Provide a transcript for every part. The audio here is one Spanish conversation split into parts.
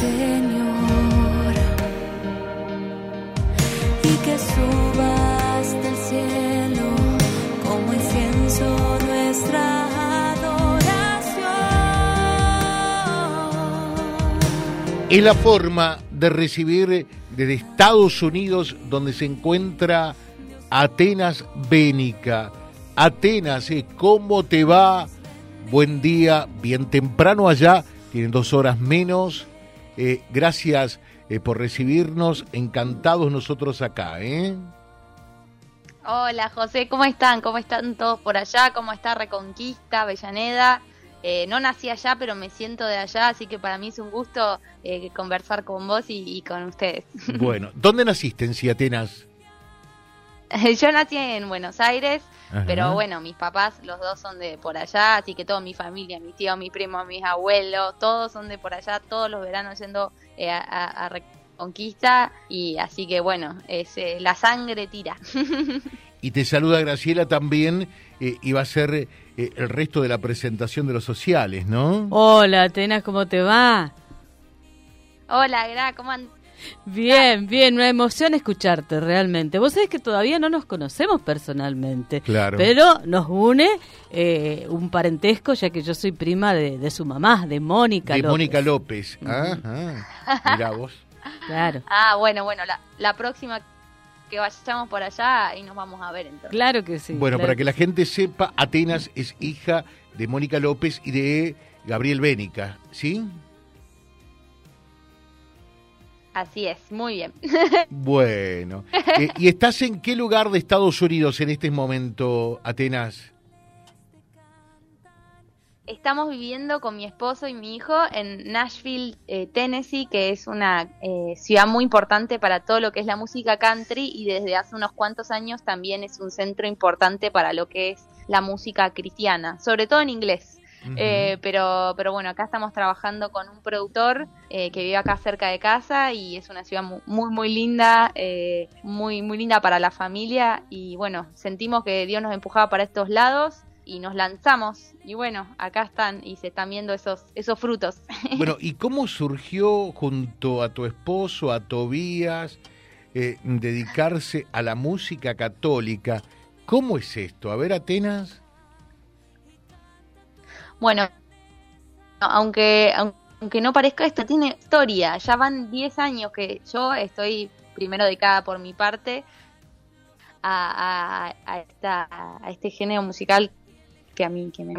Señor. Y que suba Es la forma de recibir desde Estados Unidos, donde se encuentra Atenas Bénica. Atenas, ¿eh? ¿cómo te va? Buen día, bien temprano allá, tienen dos horas menos. Eh, gracias eh, por recibirnos, encantados nosotros acá, ¿eh? Hola José, ¿cómo están? ¿Cómo están todos por allá? ¿Cómo está Reconquista, Avellaneda? Eh, no nací allá, pero me siento de allá, así que para mí es un gusto eh, conversar con vos y, y con ustedes. Bueno, ¿dónde naciste en sí, Atenas? Yo nací en Buenos Aires, Ajá. pero bueno, mis papás, los dos son de por allá, así que toda mi familia, mis tíos, mis primos, mis abuelos, todos son de por allá, todos los veranos yendo eh, a, a- a Reconquista, y así que bueno, es, eh, la sangre tira. Y te saluda Graciela también, eh, y va a ser eh, el resto de la presentación de los sociales, ¿no? Hola, Atenas, ¿cómo te va? Hola, Gra, ¿cómo andas? Bien, bien, una emoción escucharte realmente. Vos sabés que todavía no nos conocemos personalmente, Claro. pero nos une eh, un parentesco, ya que yo soy prima de, de su mamá, de Mónica. de López. Mónica López. Ajá. Mirá vos. Claro, Ah, bueno, bueno, la, la próxima que vayamos por allá y nos vamos a ver entonces. claro que sí. bueno, claro para que la gente sepa, Atenas es hija de Mónica López y de Gabriel Bénica, ¿sí? Así es, muy bien. Bueno. Eh, ¿Y estás en qué lugar de Estados Unidos en este momento, Atenas? Estamos viviendo con mi esposo y mi hijo en Nashville, eh, Tennessee, que es una eh, ciudad muy importante para todo lo que es la música country y desde hace unos cuantos años también es un centro importante para lo que es la música cristiana, sobre todo en inglés. Eh, pero, pero bueno, acá estamos trabajando con un productor eh, que vive acá cerca de casa y es una ciudad mu- muy, muy linda, eh, muy, muy linda para la familia y bueno, sentimos que Dios nos empujaba para estos lados y nos lanzamos y bueno, acá están y se están viendo esos, esos frutos. Bueno, ¿y cómo surgió junto a tu esposo, a Tobías, eh, dedicarse a la música católica? ¿Cómo es esto? A ver, Atenas. Bueno, aunque, aunque no parezca esto, tiene historia. Ya van 10 años que yo estoy primero dedicada por mi parte a, a- a esta, a este género musical que a mí que me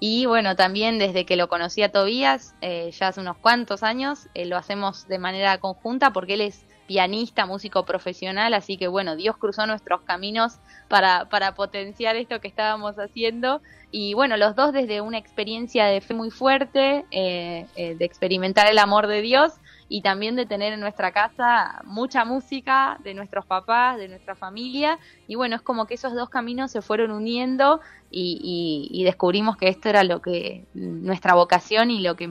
y bueno también desde que lo conocí a Tobías eh, ya hace unos cuantos años eh, lo hacemos de manera conjunta porque él es pianista músico profesional así que bueno Dios cruzó nuestros caminos para para potenciar esto que estábamos haciendo. Y bueno, los dos desde una experiencia de fe muy fuerte, eh, eh, de experimentar el amor de Dios y también de tener en nuestra casa mucha música de nuestros papás, de nuestra familia. Y bueno, es como que esos dos caminos se fueron uniendo y, descubrimos que esto era lo que nuestra vocación y lo que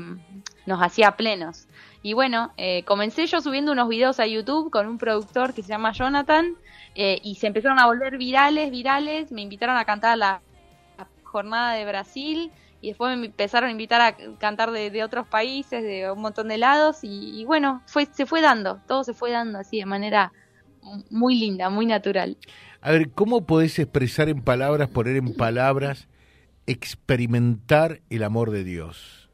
nos hacía plenos. Y bueno, eh, comencé yo subiendo unos videos a YouTube con un productor que se llama Jonathan eh, y se empezaron a volver virales, virales. Me invitaron a cantar la jornada de Brasil y después me empezaron a invitar a cantar de, otros países, de un montón de lados y, y bueno, fue, se fue dando, todo se fue dando así de manera muy linda, muy natural. A ver, ¿cómo podés expresar en palabras, poner en palabras, experimentar el amor de Dios?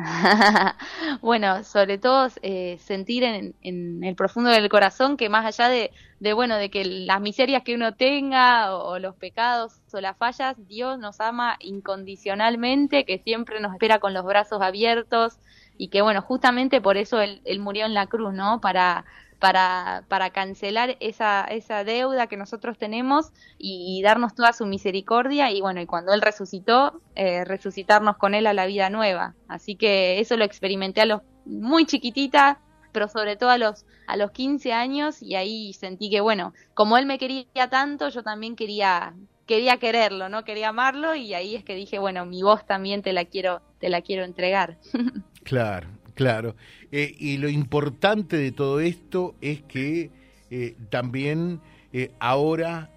bueno, sobre todo eh, sentir en, el profundo del corazón que más allá de, bueno, de que las miserias que uno tenga o, o los pecados o las fallas, Dios nos ama incondicionalmente, que siempre nos espera con los brazos abiertos y que bueno, justamente por eso él, él murió en la cruz, ¿no? Para para, para cancelar esa, esa deuda que nosotros tenemos y, darnos toda su misericordia y bueno, y cuando Él resucitó, eh, resucitarnos con Él a la vida nueva. Así que eso lo experimenté a los muy chiquitita, pero sobre todo a los, a los 15 años y ahí sentí que bueno, como Él me quería tanto, yo también quería quería quererlo, no quería amarlo y ahí es que dije, bueno, mi voz también te la quiero, te la quiero entregar. Claro, claro. Eh, y lo importante de todo esto es que eh, también eh, ahora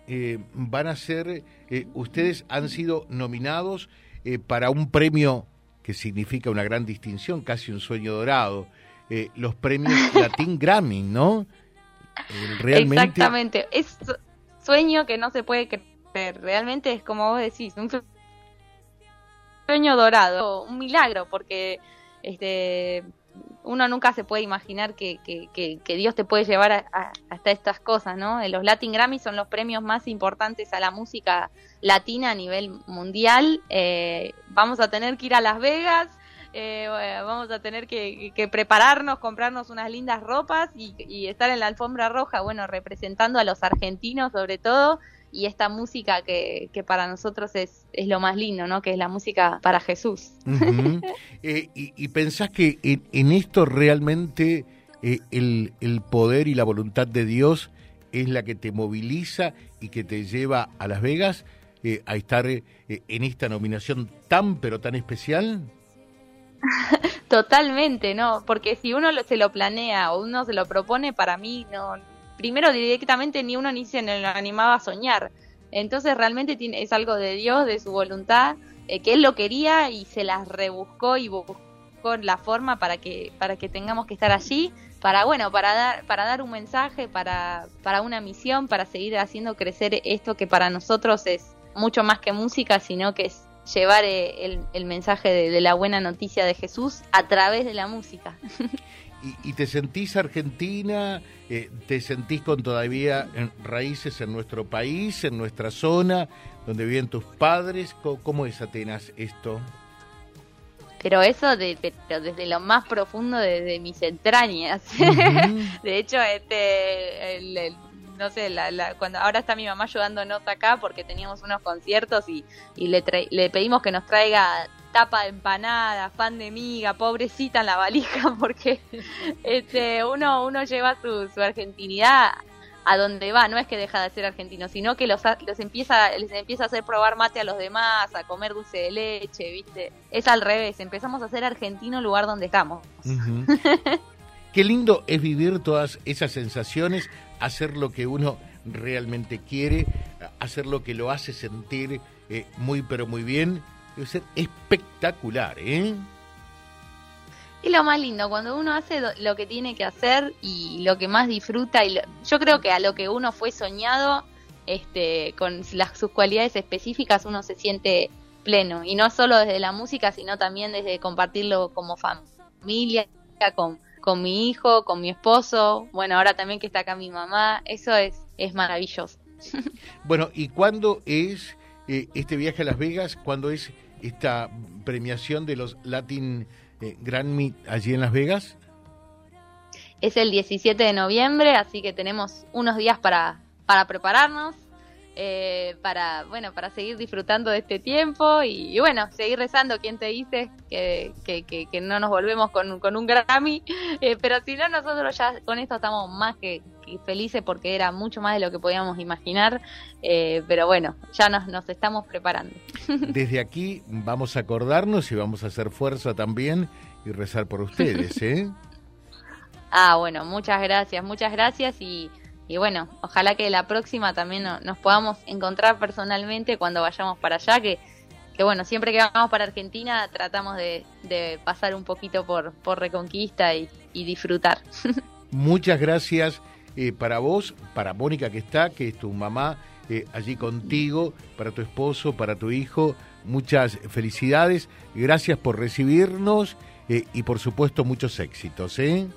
van a ser, ustedes han sido nominados para un premio que significa una gran distinción, casi un sueño dorado, los premios Latin Grammy, ¿no? realmente... Exactamente, es sueño que no se puede creer, realmente es como vos decís, un sueño dorado, un milagro, porque este uno nunca se puede imaginar que, que, Dios te puede llevar hasta estas cosas, ¿no? Los Latin Grammy son los premios más importantes a la música latina a nivel mundial. Eh, vamos a tener que ir a Las Vegas, eh, vamos a tener que, prepararnos, comprarnos unas lindas ropas y, y estar en la alfombra roja, bueno, representando a los argentinos sobre todo y esta música que, para nosotros es, es, lo más lindo, ¿no? Que es la música para Jesús. Eh, y, pensás que en, esto realmente eh, el, el, poder y la voluntad de Dios es la que te moviliza y que te lleva a Las Vegas eh, a estar en esta nominación tan pero tan especial? Totalmente, ¿no? Porque si uno se lo planea o uno se lo propone, para mí no, primero directamente ni uno ni se lo animaba a soñar. Entonces realmente tiene, es algo de Dios, de su voluntad, eh, que Él lo quería y se las rebuscó y buscó la forma para que, para que tengamos que estar allí, para bueno, para dar, para dar un mensaje, para, para una misión, para seguir haciendo crecer esto que para nosotros es mucho más que música, sino que es llevar eh, el, mensaje de, la buena noticia de Jesús a través de la música. y, te sentís argentina, eh, te sentís con todavía raíces en nuestro país, en nuestra zona, donde viven tus padres. ¿Cómo, es Atenas esto? Pero eso de, desde lo más profundo de, mis entrañas. de hecho, este, no sé, la, cuando ahora está mi mamá ayudándonos acá porque teníamos unos conciertos y, y le, le pedimos que nos traiga tapa de empanada, fan de miga, pobrecita en la valija, porque este, uno, uno lleva su, su argentinidad a donde va, no es que deja de ser argentino, sino que los, los empieza, les empieza a hacer probar mate a los demás, a comer dulce de leche, ¿viste? Es al revés, empezamos a ser argentino el lugar donde estamos. Qué lindo es vivir todas esas sensaciones, hacer lo que uno realmente quiere, hacer lo que lo hace sentir eh, muy pero muy bien Debe ser espectacular, ¿eh? Es lo más lindo, cuando uno hace lo que tiene que hacer y lo que más disfruta, y yo creo que a lo que uno fue soñado, este, con las, sus cualidades específicas, uno se siente pleno. Y no solo desde la música, sino también desde compartirlo como familia, con, con mi hijo, con mi esposo, bueno, ahora también que está acá mi mamá, eso es, es maravilloso. bueno, ¿y cuándo es eh, este viaje a Las Vegas? ¿Cuándo es esta premiación de los Latin eh, Grammy allí en Las Vegas? Es el 17 de noviembre, así que tenemos unos días para, para prepararnos, eh, para, bueno, para seguir disfrutando de este tiempo y, bueno, seguir rezando, quien te dice que, que, que, no nos volvemos con, con un Grammy, eh, pero si no, nosotros ya con esto estamos más que, felices porque era mucho más de lo que podíamos imaginar, eh, pero bueno, ya nos, nos estamos preparando. Desde aquí vamos a acordarnos y vamos a hacer fuerza también y rezar por ustedes, ¿eh? ah, bueno, muchas gracias, muchas gracias y, y bueno, ojalá que la próxima también nos podamos encontrar personalmente cuando vayamos para allá, que, que bueno, siempre que vamos para Argentina tratamos de, de pasar un poquito por, por Reconquista y, y disfrutar. Muchas gracias eh, para vos, para Mónica que está, que es tu mamá eh, allí contigo, para tu esposo, para tu hijo. Muchas felicidades, gracias por recibirnos eh, y por supuesto muchos éxitos. ¿eh?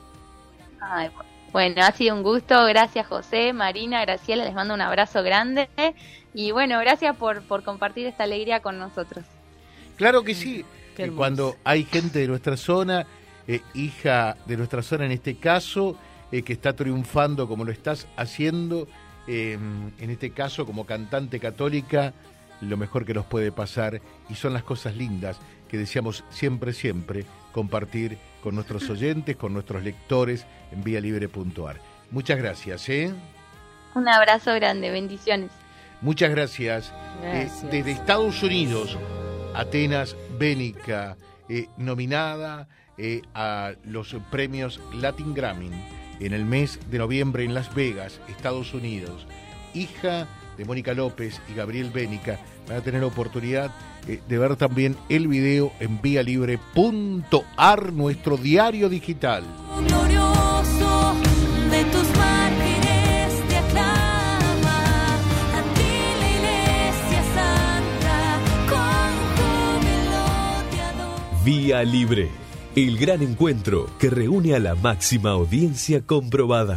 bueno, ha sido un gusto, gracias José, Marina, Graciela, les mando un abrazo grande. Y bueno, gracias por, por compartir esta alegría con nosotros. Claro que sí, cuando hay gente de nuestra zona, hija de nuestra zona en este caso, eh, que está triunfando como lo estás haciendo, em, en este caso como cantante católica, lo mejor que nos puede pasar y son las cosas lindas que deseamos siempre, siempre compartir con nuestros oyentes, con nuestros lectores en Libre.ar. Muchas gracias. ¿eh? Un abrazo grande, bendiciones. Muchas gracias. Eh, desde Estados Unidos, Atenas Bénica, eh, nominada eh, a los premios Latin Grammy en el mes de noviembre en Las Vegas, Estados Unidos. Hija de Mónica López y Gabriel Bénica van a tener la oportunidad eh, de ver también el video en vialibre.ar, nuestro diario digital. de tus. Vía Libre, el gran encuentro que reúne a la máxima audiencia comprobada.